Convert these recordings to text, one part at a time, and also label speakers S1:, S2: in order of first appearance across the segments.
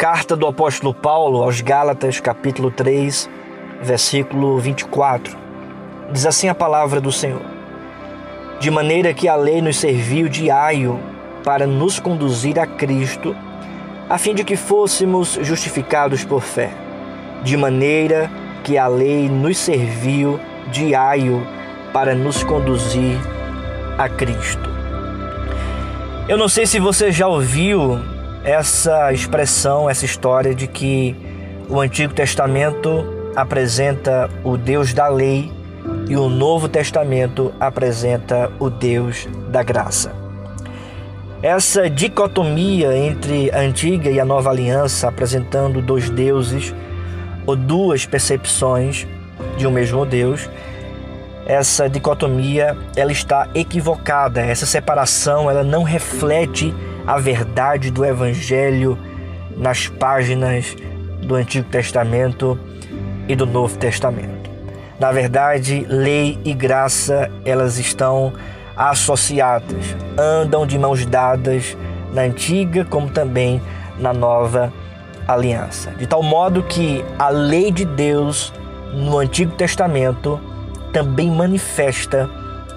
S1: Carta do apóstolo Paulo aos Gálatas, capítulo 3, versículo 24. Diz assim a palavra do Senhor: De maneira que a lei nos serviu de aio para nos conduzir a Cristo, a fim de que fôssemos justificados por fé. De maneira que a lei nos serviu de aio para nos conduzir a Cristo. Eu não sei se você já ouviu essa expressão, essa história de que o Antigo Testamento apresenta o Deus da lei e o Novo Testamento apresenta o Deus da graça. Essa dicotomia entre a antiga e a nova aliança, apresentando dois deuses ou duas percepções de um mesmo Deus, essa dicotomia ela está equivocada. Essa separação ela não reflete a verdade do Evangelho nas páginas do Antigo Testamento e do Novo Testamento. Na verdade, lei e graça elas estão associadas, andam de mãos dadas na antiga como também na nova aliança. De tal modo que a lei de Deus no Antigo Testamento também manifesta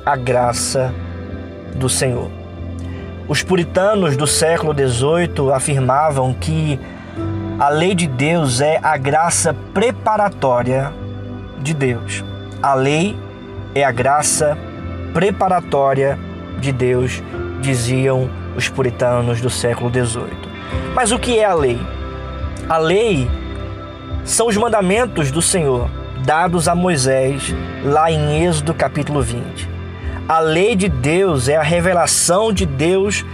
S1: a graça do Senhor. Os puritanos do século XVIII afirmavam que a lei de Deus é a graça preparatória de Deus. A lei é a graça preparatória de Deus, diziam os puritanos do século XVIII. Mas o que é a lei? A lei são os mandamentos do Senhor dados a Moisés lá em Êxodo capítulo 20. A lei de Deus é a revelação de Deus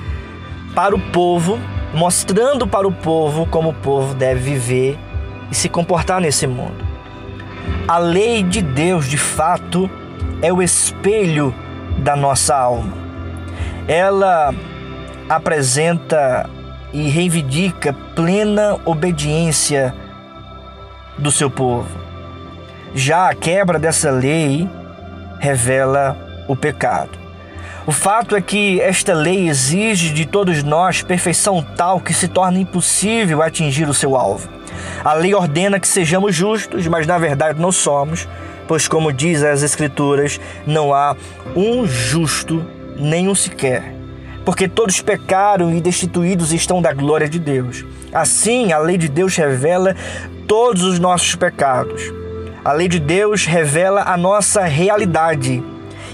S1: para o povo, mostrando para o povo como o povo deve viver e se comportar nesse mundo. A lei de Deus, de fato, é o espelho da nossa alma. Ela apresenta e reivindica plena obediência do seu povo. Já a quebra dessa lei revela o pecado. O fato é que esta lei exige de todos nós perfeição tal que se torna impossível atingir o seu alvo. A lei ordena que sejamos justos, mas na verdade não somos, pois, como diz as Escrituras, não há um justo, nenhum sequer. Porque todos pecaram e destituídos estão da glória de Deus. Assim, a lei de Deus revela todos os nossos pecados. A lei de Deus revela a nossa realidade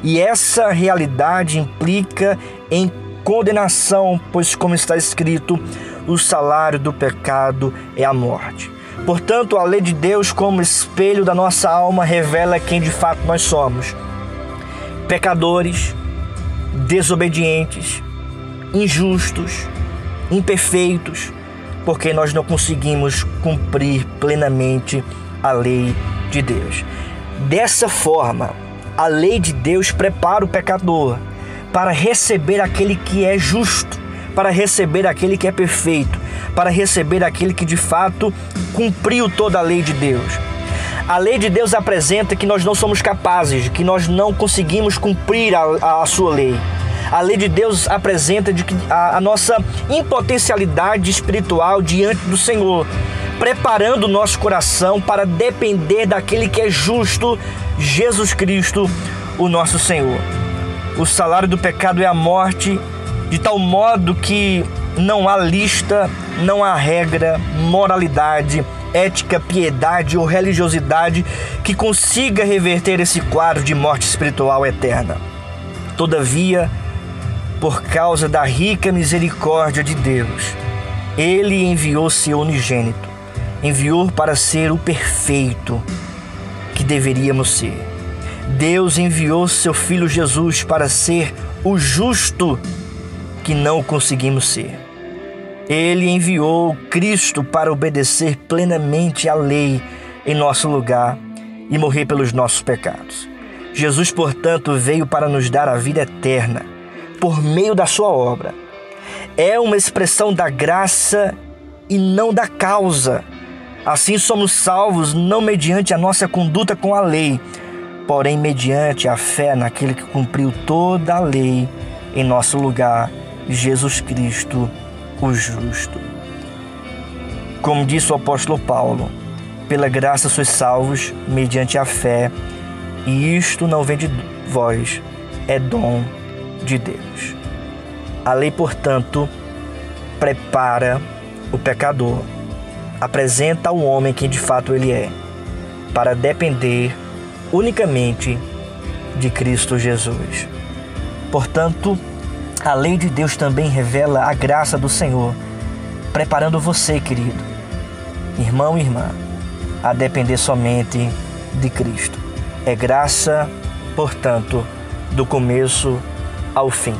S1: e essa realidade implica em condenação, pois, como está escrito, o salário do pecado é a morte. Portanto, a lei de Deus, como espelho da nossa alma, revela quem de fato nós somos: pecadores, desobedientes, injustos, imperfeitos, porque nós não conseguimos cumprir plenamente a lei de Deus. Dessa forma, a lei de Deus prepara o pecador para receber aquele que é justo, para receber aquele que é perfeito, para receber aquele que de fato cumpriu toda a lei de Deus. A lei de Deus apresenta que nós não somos capazes, que nós não conseguimos cumprir a, a sua lei. A lei de Deus apresenta de que a, a nossa impotencialidade espiritual diante do Senhor, preparando o nosso coração para depender daquele que é justo, Jesus Cristo, o nosso Senhor. O salário do pecado é a morte, de tal modo que não há lista, não há regra, moralidade, ética, piedade ou religiosidade que consiga reverter esse quadro de morte espiritual eterna. Todavia, por causa da rica misericórdia de Deus, ele enviou seu unigênito, enviou para ser o perfeito deveríamos ser. Deus enviou seu filho Jesus para ser o justo que não conseguimos ser. Ele enviou Cristo para obedecer plenamente à lei em nosso lugar e morrer pelos nossos pecados. Jesus, portanto, veio para nos dar a vida eterna por meio da sua obra. É uma expressão da graça e não da causa Assim somos salvos não mediante a nossa conduta com a lei, porém mediante a fé naquele que cumpriu toda a lei em nosso lugar, Jesus Cristo, o justo. Como disse o apóstolo Paulo, pela graça sois salvos mediante a fé, e isto não vem de vós, é dom de Deus. A lei, portanto, prepara o pecador, apresenta ao homem quem de fato ele é, para depender unicamente de Cristo Jesus. Portanto, a lei de Deus também revela a graça do Senhor, preparando você, querido, irmão e irmã, a depender somente de Cristo. É graça, portanto, do começo ao fim.